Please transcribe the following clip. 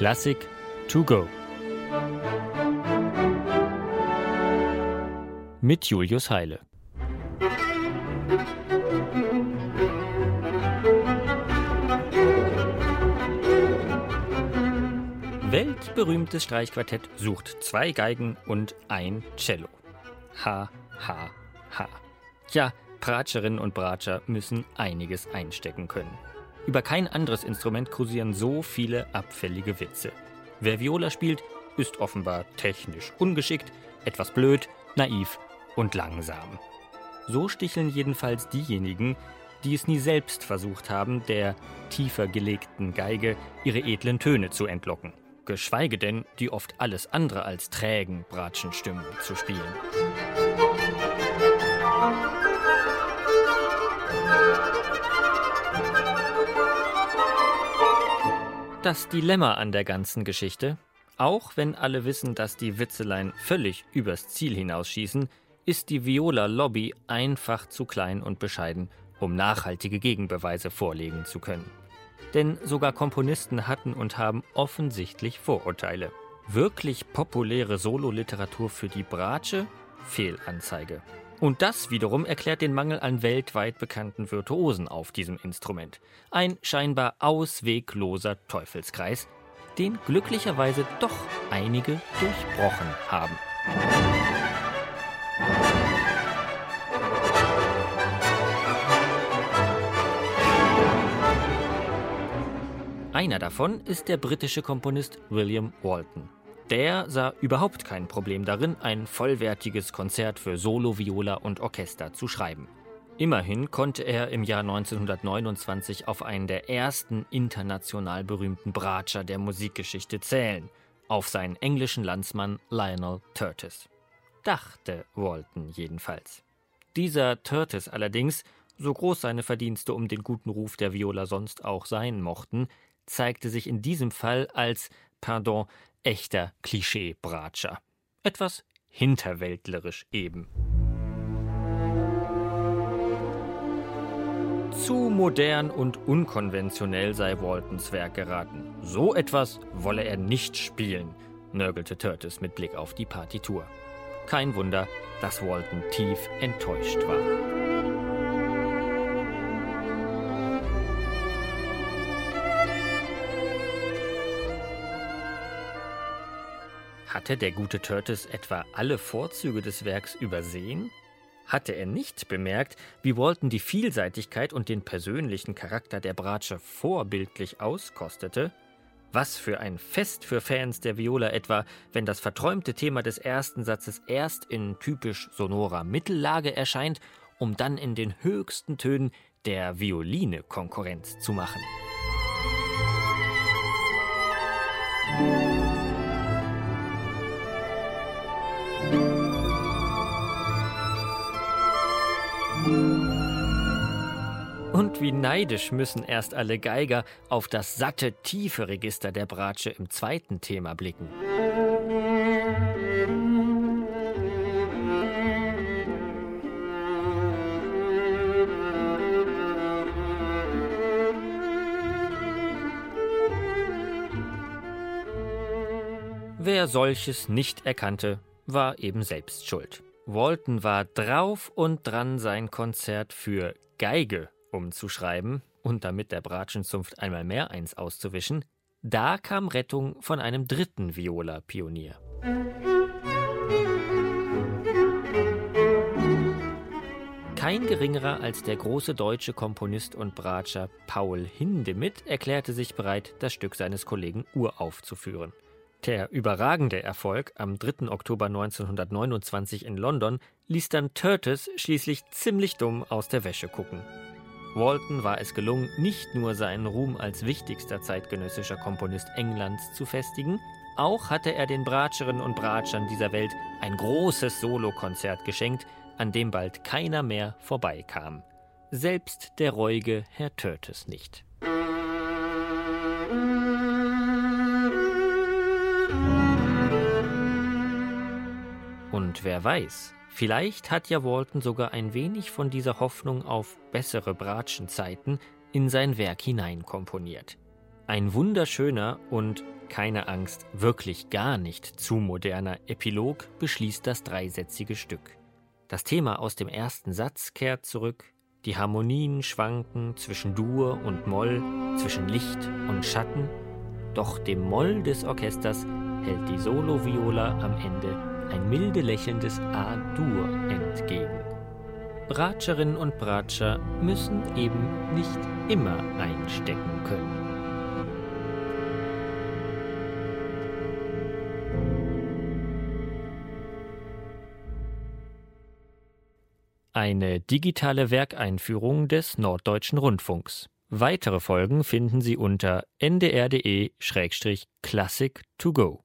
Klassik to go. Mit Julius Heile. Weltberühmtes Streichquartett sucht zwei Geigen und ein Cello. Ha, ha, ha. Tja, Bratscherinnen und Bratscher müssen einiges einstecken können. Über kein anderes Instrument kursieren so viele abfällige Witze. Wer Viola spielt, ist offenbar technisch ungeschickt, etwas blöd, naiv und langsam. So sticheln jedenfalls diejenigen, die es nie selbst versucht haben, der tiefer gelegten Geige ihre edlen Töne zu entlocken. Geschweige denn, die oft alles andere als trägen Bratschenstimmen zu spielen. Das Dilemma an der ganzen Geschichte, auch wenn alle wissen, dass die Witzeleien völlig übers Ziel hinausschießen, ist die Viola-Lobby einfach zu klein und bescheiden, um nachhaltige Gegenbeweise vorlegen zu können. Denn sogar Komponisten hatten und haben offensichtlich Vorurteile. Wirklich populäre Sololiteratur für die Bratsche? Fehlanzeige. Und das wiederum erklärt den Mangel an weltweit bekannten Virtuosen auf diesem Instrument. Ein scheinbar auswegloser Teufelskreis, den glücklicherweise doch einige durchbrochen haben. Einer davon ist der britische Komponist William Walton. Der sah überhaupt kein Problem darin, ein vollwertiges Konzert für Solo, Viola und Orchester zu schreiben. Immerhin konnte er im Jahr 1929 auf einen der ersten international berühmten Bratscher der Musikgeschichte zählen, auf seinen englischen Landsmann Lionel Curtis. Dachte Walton jedenfalls. Dieser Curtis allerdings, so groß seine Verdienste um den guten Ruf der Viola sonst auch sein mochten, zeigte sich in diesem Fall als, pardon, echter Klischee-Bratscher. Etwas hinterwäldlerisch eben. Zu modern und unkonventionell sei Waltons Werk geraten. So etwas wolle er nicht spielen, nörgelte Curtis mit Blick auf die Partitur. Kein Wunder, dass Walton tief enttäuscht war. Hatte der gute Curtis etwa alle Vorzüge des Werks übersehen? Hatte er nicht bemerkt, wie Walton die Vielseitigkeit und den persönlichen Charakter der Bratsche vorbildlich auskostete? Was für ein Fest für Fans der Viola etwa, wenn das verträumte Thema des ersten Satzes erst in typisch sonorer Mittellage erscheint, um dann in den höchsten Tönen der Violine Konkurrenz zu machen. Und wie neidisch müssen erst alle Geiger auf das satte, tiefe Register der Bratsche im zweiten Thema blicken. Wer solches nicht erkannte, war eben selbst schuld. Walton war drauf und dran, sein Konzert für Geige umzuschreiben und damit der Bratschenzunft einmal mehr eins auszuwischen. Da kam Rettung von einem dritten Viola-Pionier. Kein geringerer als der große deutsche Komponist und Bratscher Paul Hindemith erklärte sich bereit, das Stück seines Kollegen uraufzuführen. Der überragende Erfolg am 3. Oktober 1929 in London ließ dann Curtis schließlich ziemlich dumm aus der Wäsche gucken. Walton war es gelungen, nicht nur seinen Ruhm als wichtigster zeitgenössischer Komponist Englands zu festigen, auch hatte er den Bratscherinnen und Bratschern dieser Welt ein großes Solokonzert geschenkt, an dem bald keiner mehr vorbeikam. Selbst der reuige Herr Curtis nicht. Und wer weiß, vielleicht hat ja Walton sogar ein wenig von dieser Hoffnung auf bessere Bratschenzeiten in sein Werk hineinkomponiert. Ein wunderschöner und keine Angst, wirklich gar nicht zu moderner Epilog beschließt das dreisätzige Stück. Das Thema aus dem ersten Satz kehrt zurück, die Harmonien schwanken zwischen Dur und Moll, zwischen Licht und Schatten, doch dem Moll des Orchesters hält die Soloviola am Ende ein milde lächelndes A-Dur entgegen. Bratscherinnen und Bratscher müssen eben nicht immer einstecken können. Eine digitale Werkeinführung des Norddeutschen Rundfunks. Weitere Folgen finden Sie unter ndr.de-classic to go.